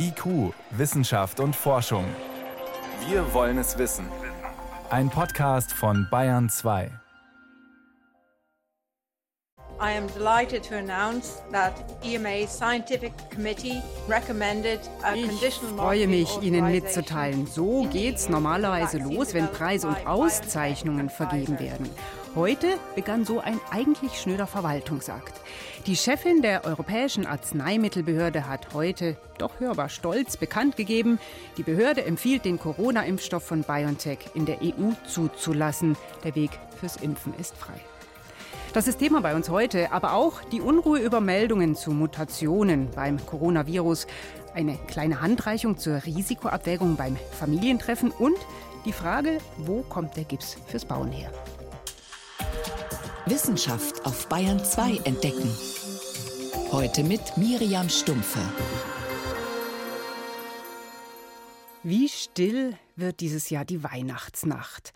IQ, Wissenschaft und Forschung. Wir wollen es wissen. Ein Podcast von Bayern 2. I am delighted to announce that EMA's scientific committee recommended a Ich conditional freue marketing mich, Ihnen mitzuteilen. So geht's EU normalerweise los, wenn Preise und Auszeichnungen vergeben werden. Heute begann so ein eigentlich schnöder Verwaltungsakt. Die Chefin der Europäischen Arzneimittelbehörde hat heute, doch hörbar stolz, bekannt gegeben, die Behörde empfiehlt, den Corona-Impfstoff von BioNTech in der EU zuzulassen. Der Weg fürs Impfen ist frei. Das ist Thema bei uns heute, aber auch die Unruhe über Meldungen zu Mutationen beim Coronavirus, eine kleine Handreichung zur Risikoabwägung beim Familientreffen und die Frage, wo kommt der Gips fürs Bauen her? Wissenschaft auf Bayern 2 entdecken. Heute mit Miriam Stumpfe. Wie still wird dieses Jahr die Weihnachtsnacht?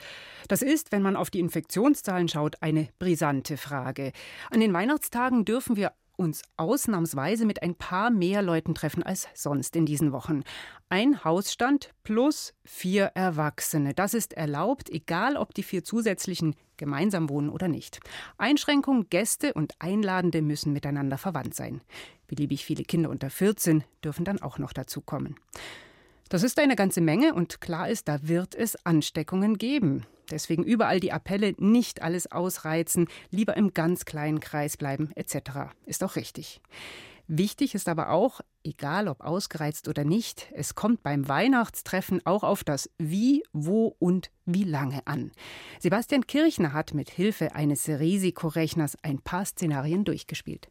Das ist, wenn man auf die Infektionszahlen schaut, eine brisante Frage. An den Weihnachtstagen dürfen wir uns ausnahmsweise mit ein paar mehr Leuten treffen als sonst in diesen Wochen. Ein Hausstand plus vier Erwachsene. Das ist erlaubt, egal ob die vier zusätzlichen gemeinsam wohnen oder nicht. Einschränkung, Gäste und Einladende müssen miteinander verwandt sein. Beliebig viele Kinder unter 14 dürfen dann auch noch dazukommen. Das ist eine ganze Menge und klar ist, da wird es Ansteckungen geben. Deswegen überall die Appelle, nicht alles ausreizen, lieber im ganz kleinen Kreis bleiben etc. Ist auch richtig. Wichtig ist aber auch, egal ob ausgereizt oder nicht, es kommt beim Weihnachtstreffen auch auf das Wie, wo und wie lange an. Sebastian Kirchner hat mit Hilfe eines Risikorechners ein paar Szenarien durchgespielt.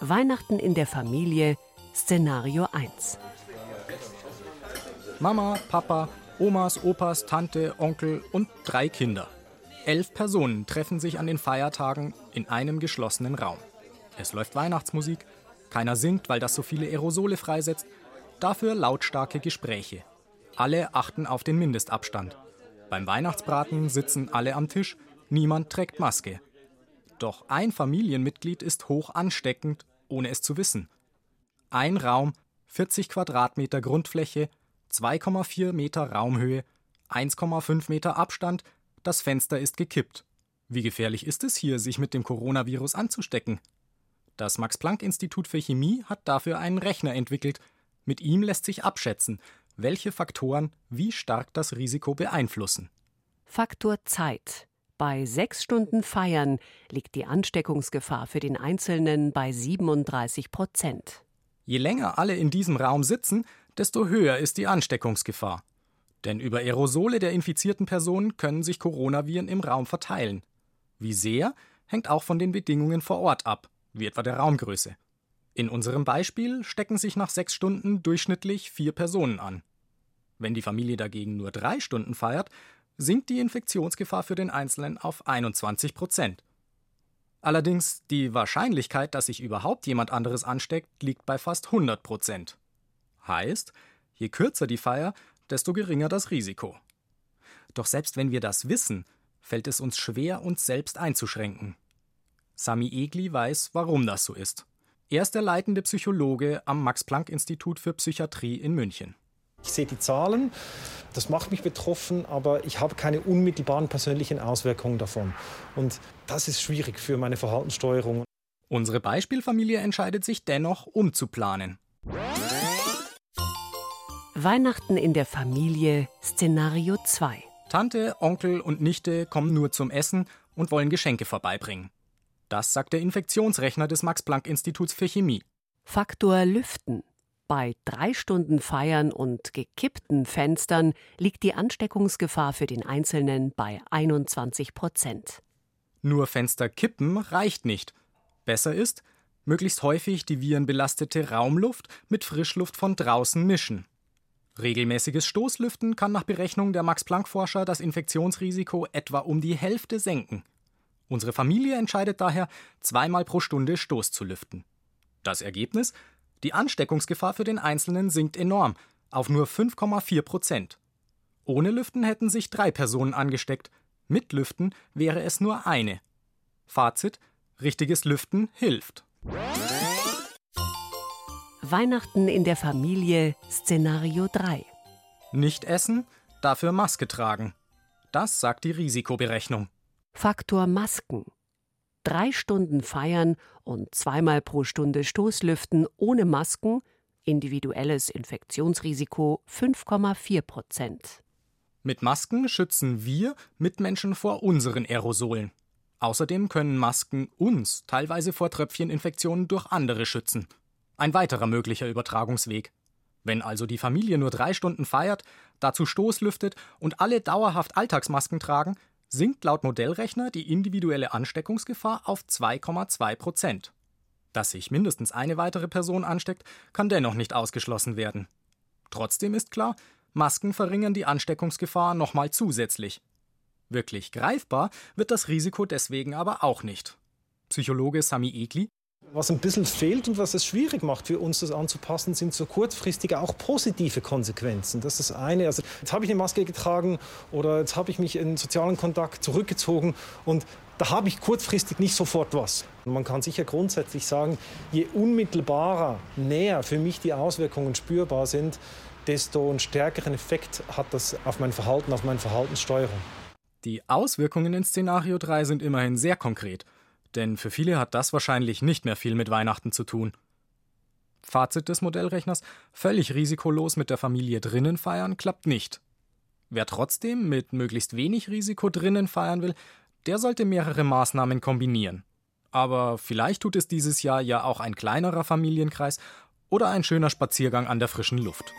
Weihnachten in der Familie, Szenario 1. Mama, Papa, Omas, Opas, Tante, Onkel und drei Kinder. Elf Personen treffen sich an den Feiertagen in einem geschlossenen Raum. Es läuft Weihnachtsmusik, keiner singt, weil das so viele Aerosole freisetzt, dafür lautstarke Gespräche. Alle achten auf den Mindestabstand. Beim Weihnachtsbraten sitzen alle am Tisch, niemand trägt Maske. Doch ein Familienmitglied ist hoch ansteckend, ohne es zu wissen. Ein Raum, 40 Quadratmeter Grundfläche, 2,4 Meter Raumhöhe, 1,5 Meter Abstand, das Fenster ist gekippt. Wie gefährlich ist es hier, sich mit dem Coronavirus anzustecken? Das Max-Planck-Institut für Chemie hat dafür einen Rechner entwickelt. Mit ihm lässt sich abschätzen, welche Faktoren wie stark das Risiko beeinflussen. Faktor Zeit. Bei sechs Stunden Feiern liegt die Ansteckungsgefahr für den Einzelnen bei 37 Prozent. Je länger alle in diesem Raum sitzen, desto höher ist die Ansteckungsgefahr. Denn über Aerosole der infizierten Personen können sich Coronaviren im Raum verteilen. Wie sehr, hängt auch von den Bedingungen vor Ort ab, wie etwa der Raumgröße. In unserem Beispiel stecken sich nach sechs Stunden durchschnittlich vier Personen an. Wenn die Familie dagegen nur drei Stunden feiert, sinkt die Infektionsgefahr für den Einzelnen auf 21 Prozent. Allerdings die Wahrscheinlichkeit, dass sich überhaupt jemand anderes ansteckt, liegt bei fast 100 Prozent. Heißt, je kürzer die Feier, desto geringer das Risiko. Doch selbst wenn wir das wissen, fällt es uns schwer, uns selbst einzuschränken. Sami Egli weiß, warum das so ist. Er ist der leitende Psychologe am Max-Planck-Institut für Psychiatrie in München. Ich sehe die Zahlen, das macht mich betroffen, aber ich habe keine unmittelbaren persönlichen Auswirkungen davon. Und das ist schwierig für meine Verhaltenssteuerung. Unsere Beispielfamilie entscheidet sich dennoch, umzuplanen. Weihnachten in der Familie, Szenario 2. Tante, Onkel und Nichte kommen nur zum Essen und wollen Geschenke vorbeibringen. Das sagt der Infektionsrechner des Max-Planck-Instituts für Chemie. Faktor Lüften. Bei drei Stunden Feiern und gekippten Fenstern liegt die Ansteckungsgefahr für den Einzelnen bei 21 Prozent. Nur Fenster kippen reicht nicht. Besser ist, möglichst häufig die virenbelastete Raumluft mit Frischluft von draußen mischen. Regelmäßiges Stoßlüften kann nach Berechnung der Max-Planck-Forscher das Infektionsrisiko etwa um die Hälfte senken. Unsere Familie entscheidet daher, zweimal pro Stunde Stoß zu lüften. Das Ergebnis? Die Ansteckungsgefahr für den Einzelnen sinkt enorm, auf nur 5,4 Prozent. Ohne Lüften hätten sich drei Personen angesteckt, mit Lüften wäre es nur eine. Fazit: Richtiges Lüften hilft. Weihnachten in der Familie Szenario 3. Nicht essen, dafür Maske tragen. Das sagt die Risikoberechnung. Faktor Masken. Drei Stunden feiern und zweimal pro Stunde Stoßlüften ohne Masken, individuelles Infektionsrisiko 5,4 Prozent. Mit Masken schützen wir Mitmenschen vor unseren Aerosolen. Außerdem können Masken uns teilweise vor Tröpfcheninfektionen durch andere schützen. Ein weiterer möglicher Übertragungsweg. Wenn also die Familie nur drei Stunden feiert, dazu Stoßlüftet und alle dauerhaft Alltagsmasken tragen, sinkt laut Modellrechner die individuelle Ansteckungsgefahr auf 2,2 Prozent. Dass sich mindestens eine weitere Person ansteckt, kann dennoch nicht ausgeschlossen werden. Trotzdem ist klar, Masken verringern die Ansteckungsgefahr nochmal zusätzlich. Wirklich greifbar wird das Risiko deswegen aber auch nicht. Psychologe Sami Egli was ein bisschen fehlt und was es schwierig macht für uns, das anzupassen, sind so kurzfristige auch positive Konsequenzen. Das ist das eine. Also jetzt habe ich eine Maske getragen oder jetzt habe ich mich in sozialen Kontakt zurückgezogen und da habe ich kurzfristig nicht sofort was. Man kann sicher grundsätzlich sagen, je unmittelbarer, näher für mich die Auswirkungen spürbar sind, desto einen stärkeren Effekt hat das auf mein Verhalten, auf meine Verhaltenssteuerung. Die Auswirkungen in Szenario 3 sind immerhin sehr konkret denn für viele hat das wahrscheinlich nicht mehr viel mit Weihnachten zu tun. Fazit des Modellrechners: völlig risikolos mit der Familie drinnen feiern klappt nicht. Wer trotzdem mit möglichst wenig Risiko drinnen feiern will, der sollte mehrere Maßnahmen kombinieren. Aber vielleicht tut es dieses Jahr ja auch ein kleinerer Familienkreis oder ein schöner Spaziergang an der frischen Luft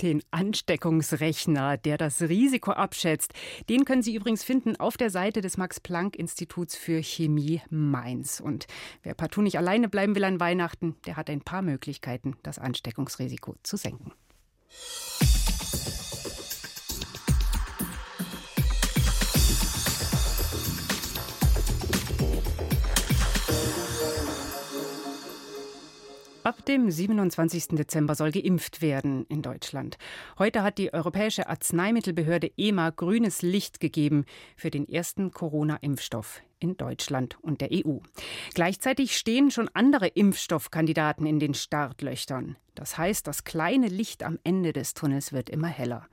den Ansteckungsrechner, der das Risiko abschätzt. Den können Sie übrigens finden auf der Seite des Max-Planck-Instituts für Chemie Mainz. Und wer partout nicht alleine bleiben will an Weihnachten, der hat ein paar Möglichkeiten, das Ansteckungsrisiko zu senken. Ab dem 27. Dezember soll geimpft werden in Deutschland. Heute hat die Europäische Arzneimittelbehörde EMA grünes Licht gegeben für den ersten Corona-Impfstoff in Deutschland und der EU. Gleichzeitig stehen schon andere Impfstoffkandidaten in den Startlöchern. Das heißt, das kleine Licht am Ende des Tunnels wird immer heller.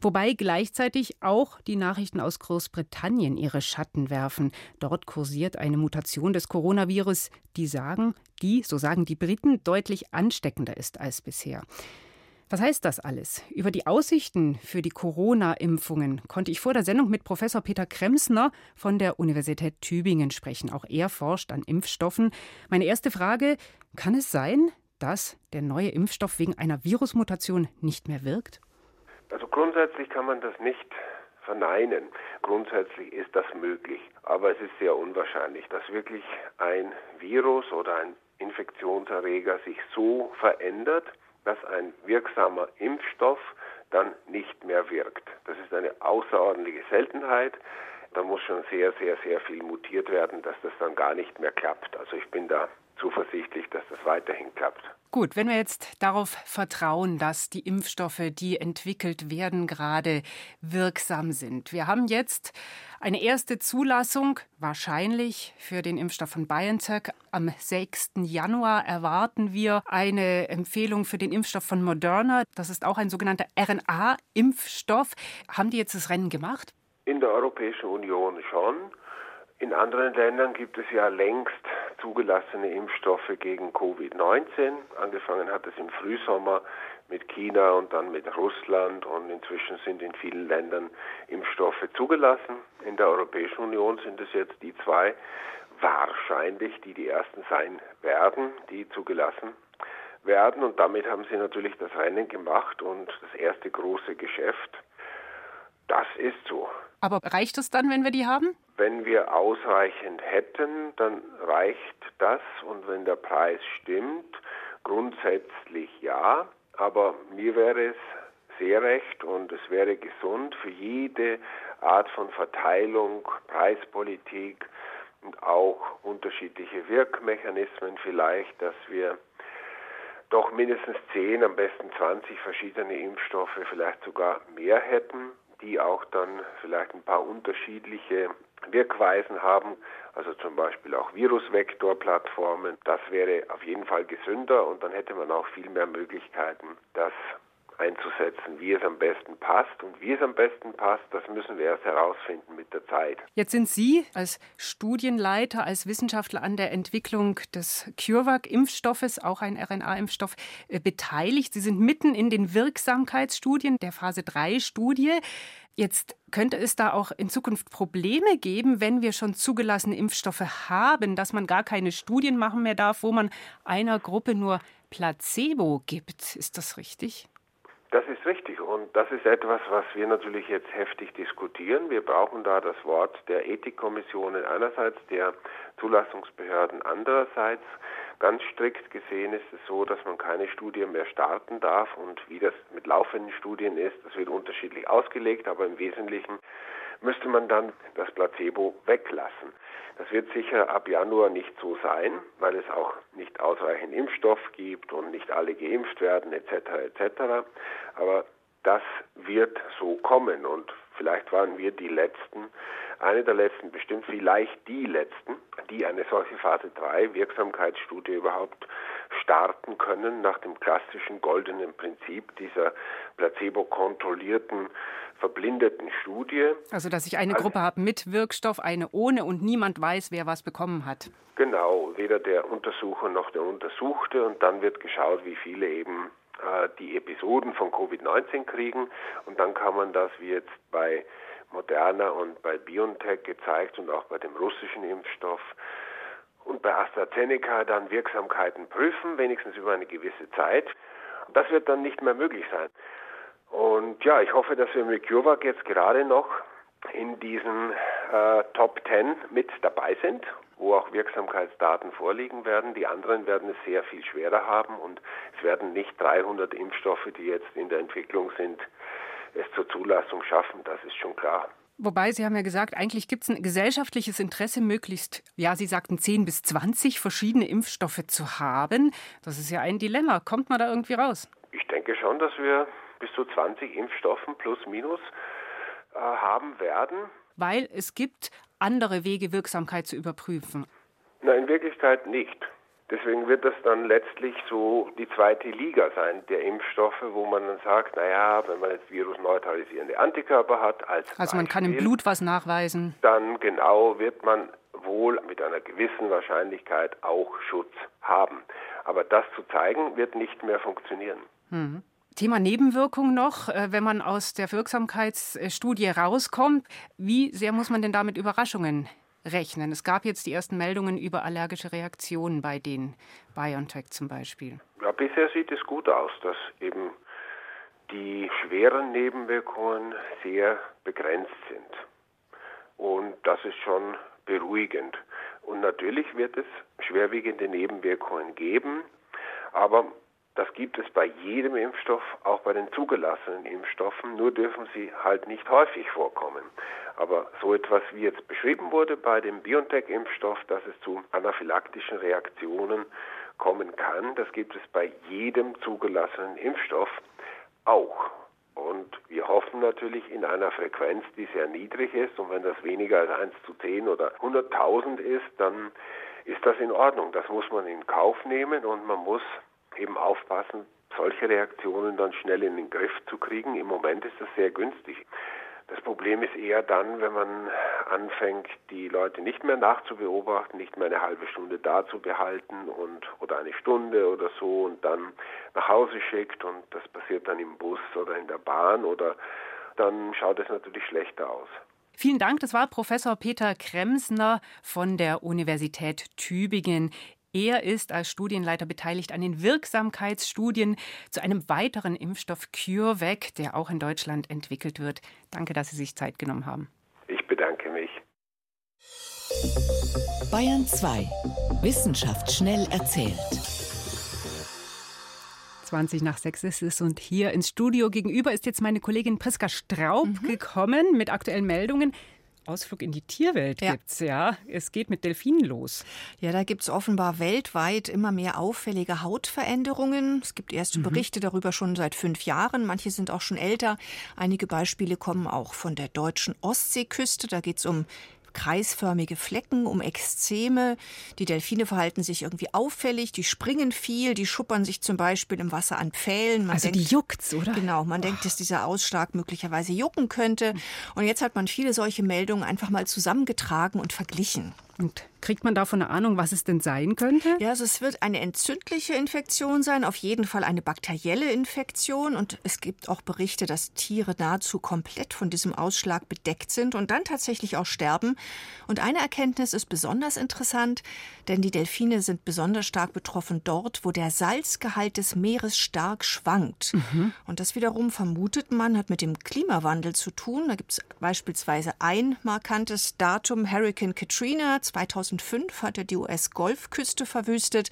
Wobei gleichzeitig auch die Nachrichten aus Großbritannien ihre Schatten werfen. Dort kursiert eine Mutation des Coronavirus, die sagen, die, so sagen die Briten, deutlich ansteckender ist als bisher. Was heißt das alles? Über die Aussichten für die Corona-Impfungen konnte ich vor der Sendung mit Professor Peter Kremsner von der Universität Tübingen sprechen. Auch er forscht an Impfstoffen. Meine erste Frage: Kann es sein, dass der neue Impfstoff wegen einer Virusmutation nicht mehr wirkt? Also grundsätzlich kann man das nicht verneinen. Grundsätzlich ist das möglich, aber es ist sehr unwahrscheinlich, dass wirklich ein Virus oder ein Infektionserreger sich so verändert, dass ein wirksamer Impfstoff dann nicht mehr wirkt. Das ist eine außerordentliche Seltenheit. Da muss schon sehr, sehr, sehr viel mutiert werden, dass das dann gar nicht mehr klappt. Also ich bin da zuversichtlich, dass das weiterhin klappt. Gut, wenn wir jetzt darauf vertrauen, dass die Impfstoffe, die entwickelt werden, gerade wirksam sind. Wir haben jetzt eine erste Zulassung, wahrscheinlich für den Impfstoff von BioNTech. Am 6. Januar erwarten wir eine Empfehlung für den Impfstoff von Moderna. Das ist auch ein sogenannter RNA-Impfstoff. Haben die jetzt das Rennen gemacht? In der Europäischen Union schon. In anderen Ländern gibt es ja längst zugelassene Impfstoffe gegen Covid-19. Angefangen hat es im Frühsommer mit China und dann mit Russland und inzwischen sind in vielen Ländern Impfstoffe zugelassen. In der Europäischen Union sind es jetzt die zwei wahrscheinlich, die die ersten sein werden, die zugelassen werden und damit haben sie natürlich das Rennen gemacht und das erste große Geschäft. Das ist so. Aber reicht es dann, wenn wir die haben? Wenn wir ausreichend hätten, dann reicht das. Und wenn der Preis stimmt, grundsätzlich ja, aber mir wäre es sehr recht und es wäre gesund für jede Art von Verteilung, Preispolitik und auch unterschiedliche Wirkmechanismen vielleicht, dass wir doch mindestens 10, am besten 20 verschiedene Impfstoffe, vielleicht sogar mehr hätten die auch dann vielleicht ein paar unterschiedliche Wirkweisen haben, also zum Beispiel auch Virusvektorplattformen. Das wäre auf jeden Fall gesünder und dann hätte man auch viel mehr Möglichkeiten, das einzusetzen, wie es am besten passt. Und wie es am besten passt, das müssen wir erst herausfinden mit der Zeit. Jetzt sind Sie als Studienleiter, als Wissenschaftler an der Entwicklung des CureVac-Impfstoffes, auch ein RNA-Impfstoff, äh, beteiligt. Sie sind mitten in den Wirksamkeitsstudien der Phase 3-Studie. Jetzt könnte es da auch in Zukunft Probleme geben, wenn wir schon zugelassene Impfstoffe haben, dass man gar keine Studien machen mehr darf, wo man einer Gruppe nur Placebo gibt. Ist das richtig? Das ist richtig und das ist etwas, was wir natürlich jetzt heftig diskutieren. Wir brauchen da das Wort der Ethikkommissionen einerseits, der Zulassungsbehörden andererseits. Ganz strikt gesehen ist es so, dass man keine Studie mehr starten darf und wie das mit laufenden Studien ist, das wird unterschiedlich ausgelegt, aber im Wesentlichen müsste man dann das Placebo weglassen. Das wird sicher ab Januar nicht so sein, weil es auch nicht ausreichend Impfstoff gibt und nicht alle geimpft werden etc. etc. Aber das wird so kommen und vielleicht waren wir die Letzten, eine der letzten, bestimmt vielleicht die letzten, die eine solche Phase 3 Wirksamkeitsstudie überhaupt starten können nach dem klassischen goldenen Prinzip dieser placebo-kontrollierten verblindeten Studie. Also, dass ich eine also, Gruppe habe mit Wirkstoff, eine ohne und niemand weiß, wer was bekommen hat. Genau, weder der Untersucher noch der Untersuchte. Und dann wird geschaut, wie viele eben äh, die Episoden von Covid-19 kriegen. Und dann kann man das, wie jetzt bei Moderna und bei BioNTech gezeigt und auch bei dem russischen Impfstoff und bei AstraZeneca dann Wirksamkeiten prüfen, wenigstens über eine gewisse Zeit. Das wird dann nicht mehr möglich sein. Und ja, ich hoffe, dass wir mit CureVac jetzt gerade noch in diesen äh, Top 10 mit dabei sind, wo auch Wirksamkeitsdaten vorliegen werden. Die anderen werden es sehr viel schwerer haben und es werden nicht 300 Impfstoffe, die jetzt in der Entwicklung sind, es zur Zulassung schaffen. Das ist schon klar. Wobei, Sie haben ja gesagt, eigentlich gibt es ein gesellschaftliches Interesse, möglichst, ja, Sie sagten 10 bis 20 verschiedene Impfstoffe zu haben. Das ist ja ein Dilemma. Kommt man da irgendwie raus? Ich denke schon, dass wir bis zu 20 Impfstoffen plus minus äh, haben werden. Weil es gibt andere Wege, Wirksamkeit zu überprüfen. Nein, in Wirklichkeit nicht. Deswegen wird das dann letztlich so die zweite Liga sein der Impfstoffe, wo man dann sagt, naja, wenn man jetzt virusneutralisierende Antikörper hat, als also man kann im Blut was nachweisen, dann genau wird man wohl mit einer gewissen Wahrscheinlichkeit auch Schutz haben. Aber das zu zeigen, wird nicht mehr funktionieren. Mhm. Thema Nebenwirkung noch, äh, wenn man aus der Wirksamkeitsstudie rauskommt. Wie sehr muss man denn damit Überraschungen rechnen? Es gab jetzt die ersten Meldungen über allergische Reaktionen bei den BioNTech zum Beispiel. Ja, bisher sieht es gut aus, dass eben die schweren Nebenwirkungen sehr begrenzt sind. Und das ist schon beruhigend. Und natürlich wird es schwerwiegende Nebenwirkungen geben, aber das gibt es bei jedem Impfstoff, auch bei den zugelassenen Impfstoffen, nur dürfen sie halt nicht häufig vorkommen. Aber so etwas wie jetzt beschrieben wurde bei dem BioNTech-Impfstoff, dass es zu anaphylaktischen Reaktionen kommen kann, das gibt es bei jedem zugelassenen Impfstoff auch. Und wir hoffen natürlich in einer Frequenz, die sehr niedrig ist. Und wenn das weniger als 1 zu 10 oder 100.000 ist, dann ist das in Ordnung. Das muss man in Kauf nehmen und man muss eben aufpassen, solche Reaktionen dann schnell in den Griff zu kriegen. Im Moment ist das sehr günstig. Das Problem ist eher dann, wenn man anfängt, die Leute nicht mehr nachzubeobachten, nicht mehr eine halbe Stunde da zu behalten und oder eine Stunde oder so und dann nach Hause schickt und das passiert dann im Bus oder in der Bahn oder dann schaut es natürlich schlechter aus. Vielen Dank. Das war Professor Peter Kremsner von der Universität Tübingen. Er ist als Studienleiter beteiligt an den Wirksamkeitsstudien zu einem weiteren Impfstoff CureVac, der auch in Deutschland entwickelt wird. Danke, dass Sie sich Zeit genommen haben. Ich bedanke mich. Bayern 2. Wissenschaft schnell erzählt. 20 nach 6 ist es und hier ins Studio gegenüber ist jetzt meine Kollegin Priska Straub mhm. gekommen mit aktuellen Meldungen. Ausflug in die Tierwelt ja. gibt's, ja. Es geht mit Delfinen los. Ja, da gibt es offenbar weltweit immer mehr auffällige Hautveränderungen. Es gibt erste mhm. Berichte darüber schon seit fünf Jahren. Manche sind auch schon älter. Einige Beispiele kommen auch von der deutschen Ostseeküste. Da geht es um kreisförmige Flecken um Exzeme. Die Delfine verhalten sich irgendwie auffällig, die springen viel, die schuppern sich zum Beispiel im Wasser an Pfählen. Man also denkt, die juckt's, oder? Genau, man oh. denkt, dass dieser Ausschlag möglicherweise jucken könnte. Und jetzt hat man viele solche Meldungen einfach mal zusammengetragen und verglichen. Und kriegt man davon eine Ahnung, was es denn sein könnte? Ja, also es wird eine entzündliche Infektion sein, auf jeden Fall eine bakterielle Infektion. Und es gibt auch Berichte, dass Tiere nahezu komplett von diesem Ausschlag bedeckt sind und dann tatsächlich auch sterben. Und eine Erkenntnis ist besonders interessant, denn die Delfine sind besonders stark betroffen dort, wo der Salzgehalt des Meeres stark schwankt. Mhm. Und das wiederum vermutet man, hat mit dem Klimawandel zu tun. Da gibt es beispielsweise ein markantes Datum, Hurricane Katrina 2005 hat er die US-Golfküste verwüstet.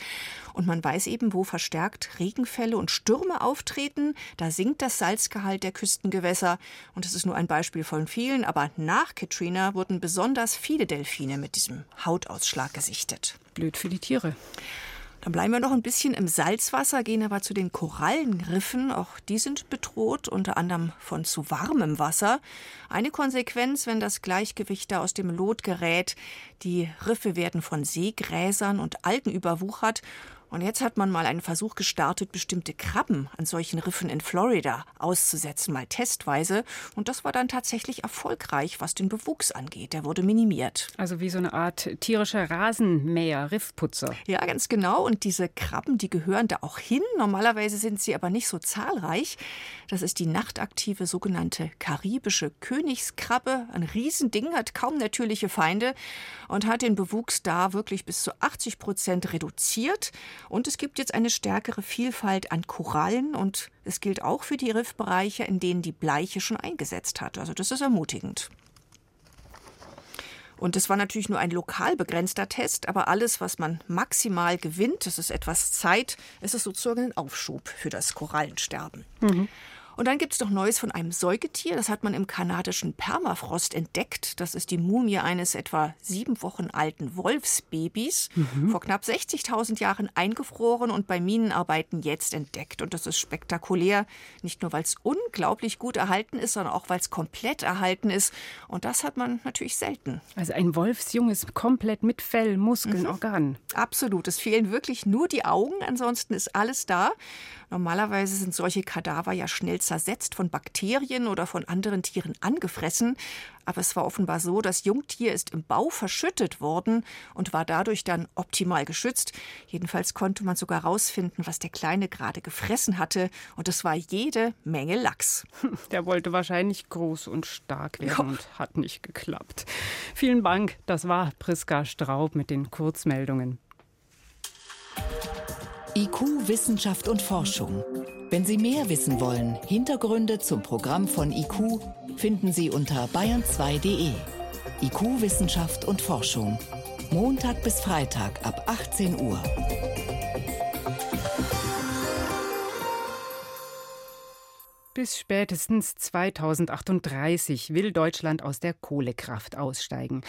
Und man weiß eben, wo verstärkt Regenfälle und Stürme auftreten. Da sinkt das Salzgehalt der Küstengewässer. Und das ist nur ein Beispiel von vielen. Aber nach Katrina wurden besonders viele Delfine mit diesem Hautausschlag gesichtet. Blöd für die Tiere. Dann bleiben wir noch ein bisschen im Salzwasser, gehen aber zu den Korallenriffen. Auch die sind bedroht, unter anderem von zu warmem Wasser. Eine Konsequenz, wenn das Gleichgewicht da aus dem Lot gerät. Die Riffe werden von Seegräsern und Algen überwuchert und jetzt hat man mal einen Versuch gestartet, bestimmte Krabben an solchen Riffen in Florida auszusetzen, mal testweise. Und das war dann tatsächlich erfolgreich, was den Bewuchs angeht. Der wurde minimiert. Also wie so eine Art tierischer Rasenmäher, Riffputzer. Ja, ganz genau. Und diese Krabben, die gehören da auch hin. Normalerweise sind sie aber nicht so zahlreich. Das ist die nachtaktive sogenannte karibische Königskrabbe. Ein Riesending, hat kaum natürliche Feinde und hat den Bewuchs da wirklich bis zu 80 Prozent reduziert. Und es gibt jetzt eine stärkere Vielfalt an Korallen und es gilt auch für die Riffbereiche, in denen die Bleiche schon eingesetzt hat. Also das ist ermutigend. Und das war natürlich nur ein lokal begrenzter Test, aber alles, was man maximal gewinnt, das ist etwas Zeit, es ist sozusagen ein Aufschub für das Korallensterben. Mhm. Und dann gibt es noch Neues von einem Säugetier. Das hat man im kanadischen Permafrost entdeckt. Das ist die Mumie eines etwa sieben Wochen alten Wolfsbabys. Mhm. Vor knapp 60.000 Jahren eingefroren und bei Minenarbeiten jetzt entdeckt. Und das ist spektakulär. Nicht nur, weil es unglaublich gut erhalten ist, sondern auch, weil es komplett erhalten ist. Und das hat man natürlich selten. Also ein Wolfsjunges komplett mit Fell, Muskeln, mhm. Organen. Absolut. Es fehlen wirklich nur die Augen. Ansonsten ist alles da. Normalerweise sind solche Kadaver ja schnell zersetzt von Bakterien oder von anderen Tieren angefressen. Aber es war offenbar so, das Jungtier ist im Bau verschüttet worden und war dadurch dann optimal geschützt. Jedenfalls konnte man sogar herausfinden, was der Kleine gerade gefressen hatte. Und es war jede Menge Lachs. Der wollte wahrscheinlich groß und stark werden ja. und hat nicht geklappt. Vielen Dank. Das war Priska Straub mit den Kurzmeldungen. IQ, Wissenschaft und Forschung. Wenn Sie mehr wissen wollen, Hintergründe zum Programm von IQ finden Sie unter bayern2.de. IQ, Wissenschaft und Forschung. Montag bis Freitag ab 18 Uhr. Bis spätestens 2038 will Deutschland aus der Kohlekraft aussteigen.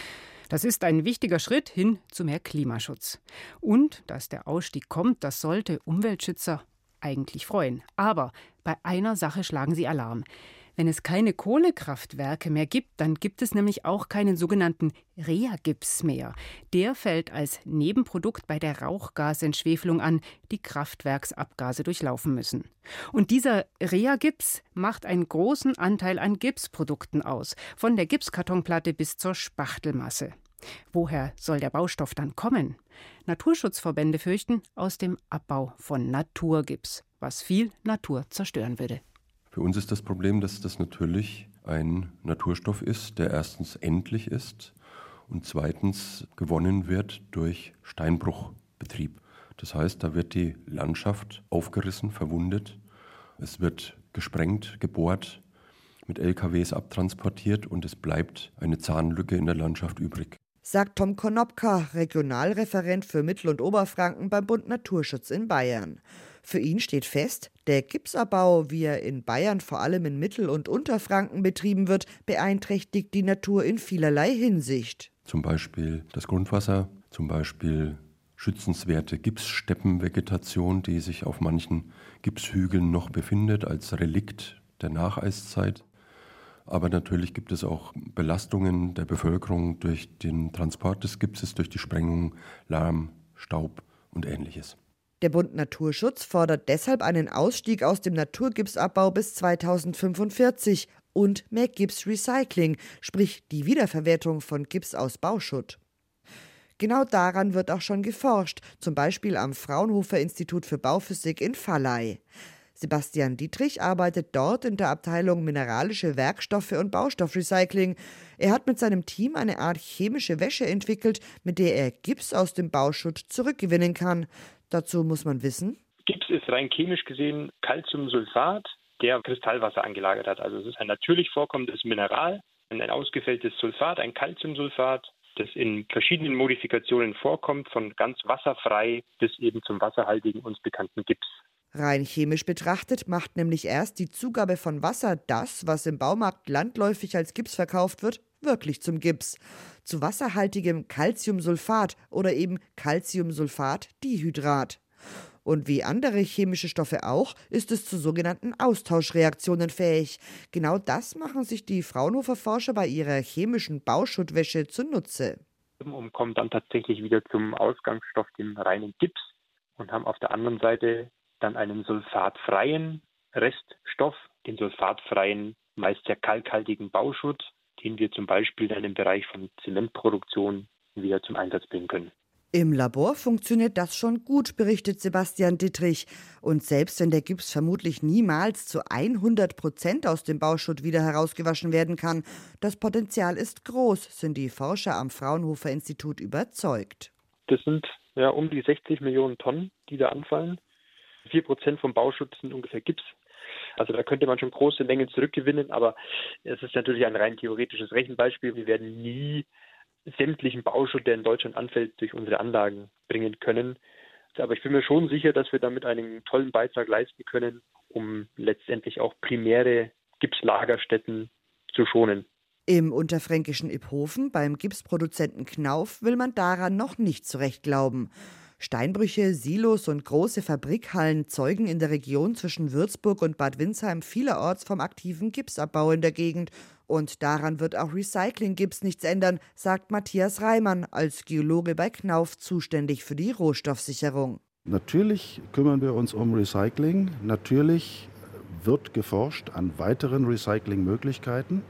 Das ist ein wichtiger Schritt hin zu mehr Klimaschutz. Und dass der Ausstieg kommt, das sollte Umweltschützer eigentlich freuen. Aber bei einer Sache schlagen sie Alarm. Wenn es keine Kohlekraftwerke mehr gibt, dann gibt es nämlich auch keinen sogenannten Reagips mehr. Der fällt als Nebenprodukt bei der Rauchgasentschwefelung an, die Kraftwerksabgase durchlaufen müssen. Und dieser Reagips macht einen großen Anteil an Gipsprodukten aus, von der Gipskartonplatte bis zur Spachtelmasse. Woher soll der Baustoff dann kommen? Naturschutzverbände fürchten aus dem Abbau von Naturgips, was viel Natur zerstören würde. Für uns ist das Problem, dass das natürlich ein Naturstoff ist, der erstens endlich ist und zweitens gewonnen wird durch Steinbruchbetrieb. Das heißt, da wird die Landschaft aufgerissen, verwundet, es wird gesprengt, gebohrt, mit LKWs abtransportiert und es bleibt eine Zahnlücke in der Landschaft übrig. Sagt Tom Konopka, Regionalreferent für Mittel- und Oberfranken beim Bund Naturschutz in Bayern. Für ihn steht fest, der Gipsabbau, wie er in Bayern vor allem in Mittel- und Unterfranken betrieben wird, beeinträchtigt die Natur in vielerlei Hinsicht. Zum Beispiel das Grundwasser, zum Beispiel schützenswerte Gipssteppenvegetation, die sich auf manchen Gipshügeln noch befindet als Relikt der Nacheiszeit. Aber natürlich gibt es auch Belastungen der Bevölkerung durch den Transport des Gipses, durch die Sprengung, Lärm, Staub und ähnliches. Der Bund Naturschutz fordert deshalb einen Ausstieg aus dem Naturgipsabbau bis 2045 und mehr Gipsrecycling, sprich die Wiederverwertung von Gips aus Bauschutt. Genau daran wird auch schon geforscht, zum Beispiel am Fraunhofer Institut für Bauphysik in Valley. Sebastian Dietrich arbeitet dort in der Abteilung Mineralische Werkstoffe und Baustoffrecycling. Er hat mit seinem Team eine Art chemische Wäsche entwickelt, mit der er Gips aus dem Bauschutt zurückgewinnen kann. Dazu muss man wissen. Gips ist rein chemisch gesehen Calciumsulfat, der Kristallwasser angelagert hat. Also es ist ein natürlich vorkommendes Mineral, ein ausgefälltes Sulfat, ein Calciumsulfat, das in verschiedenen Modifikationen vorkommt, von ganz wasserfrei bis eben zum wasserhaltigen uns bekannten Gips. Rein chemisch betrachtet macht nämlich erst die Zugabe von Wasser das, was im Baumarkt landläufig als Gips verkauft wird, wirklich zum Gips. Zu wasserhaltigem Calciumsulfat oder eben Calciumsulfat-Dihydrat. Und wie andere chemische Stoffe auch, ist es zu sogenannten Austauschreaktionen fähig. Genau das machen sich die Fraunhofer Forscher bei ihrer chemischen Bauschuttwäsche zunutze. Und kommen dann tatsächlich wieder zum Ausgangsstoff, dem reinen Gips, und haben auf der anderen Seite dann einen sulfatfreien Reststoff, den sulfatfreien, meist sehr kalkhaltigen Bauschutt, den wir zum Beispiel dann im Bereich von Zementproduktion wieder zum Einsatz bringen können. Im Labor funktioniert das schon gut, berichtet Sebastian Dittrich. Und selbst wenn der Gips vermutlich niemals zu 100 Prozent aus dem Bauschutt wieder herausgewaschen werden kann, das Potenzial ist groß, sind die Forscher am Fraunhofer Institut überzeugt. Das sind ja um die 60 Millionen Tonnen, die da anfallen. 4 Prozent vom Bauschutt sind ungefähr Gips. Also da könnte man schon große Mengen zurückgewinnen, aber es ist natürlich ein rein theoretisches Rechenbeispiel. Wir werden nie sämtlichen Bauschutt, der in Deutschland anfällt, durch unsere Anlagen bringen können. Aber ich bin mir schon sicher, dass wir damit einen tollen Beitrag leisten können, um letztendlich auch primäre Gipslagerstätten zu schonen. Im unterfränkischen Iphofen beim Gipsproduzenten Knauf will man daran noch nicht zurecht glauben. Steinbrüche, Silos und große Fabrikhallen zeugen in der Region zwischen Würzburg und Bad Windsheim vielerorts vom aktiven Gipsabbau in der Gegend. Und daran wird auch Recycling-Gips nichts ändern, sagt Matthias Reimann, als Geologe bei Knauf zuständig für die Rohstoffsicherung. Natürlich kümmern wir uns um Recycling. Natürlich wird geforscht an weiteren Recyclingmöglichkeiten.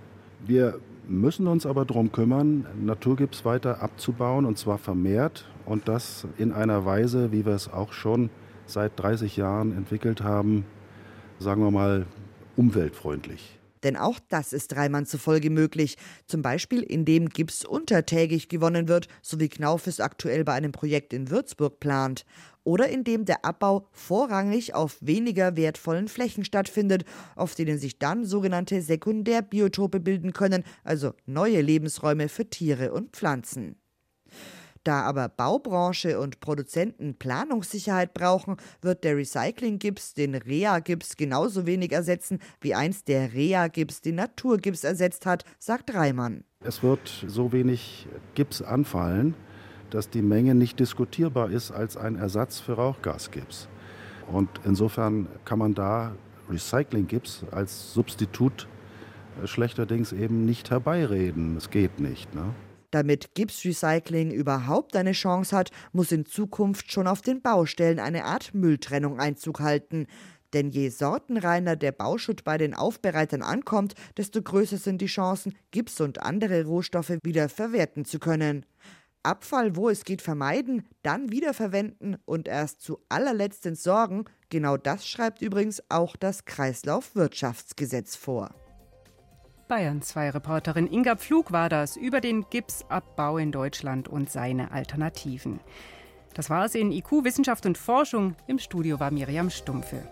Wir müssen uns aber darum kümmern, Naturgips weiter abzubauen und zwar vermehrt und das in einer Weise, wie wir es auch schon seit 30 Jahren entwickelt haben, sagen wir mal umweltfreundlich. Denn auch das ist Reimann zufolge möglich, zum Beispiel indem Gips untertägig gewonnen wird, so wie Knauf es aktuell bei einem Projekt in Würzburg plant, oder indem der Abbau vorrangig auf weniger wertvollen Flächen stattfindet, auf denen sich dann sogenannte Sekundärbiotope bilden können, also neue Lebensräume für Tiere und Pflanzen. Da aber Baubranche und Produzenten Planungssicherheit brauchen, wird der Recycling-Gips den Rea-Gips genauso wenig ersetzen, wie einst der Rea-Gips den Naturgips ersetzt hat, sagt Reimann. Es wird so wenig Gips anfallen, dass die Menge nicht diskutierbar ist als ein Ersatz für Rauchgasgips. Und insofern kann man da Recycling-Gips als Substitut äh, schlechterdings eben nicht herbeireden. Es geht nicht. Ne? Damit Gipsrecycling überhaupt eine Chance hat, muss in Zukunft schon auf den Baustellen eine Art Mülltrennung Einzug halten. Denn je sortenreiner der Bauschutt bei den Aufbereitern ankommt, desto größer sind die Chancen, Gips und andere Rohstoffe wieder verwerten zu können. Abfall, wo es geht, vermeiden, dann wiederverwenden und erst zu allerletzt entsorgen, genau das schreibt übrigens auch das Kreislaufwirtschaftsgesetz vor. Bayern 2 Reporterin Inga Pflug war das über den Gipsabbau in Deutschland und seine Alternativen. Das war es in IQ Wissenschaft und Forschung. Im Studio war Miriam Stumpfe.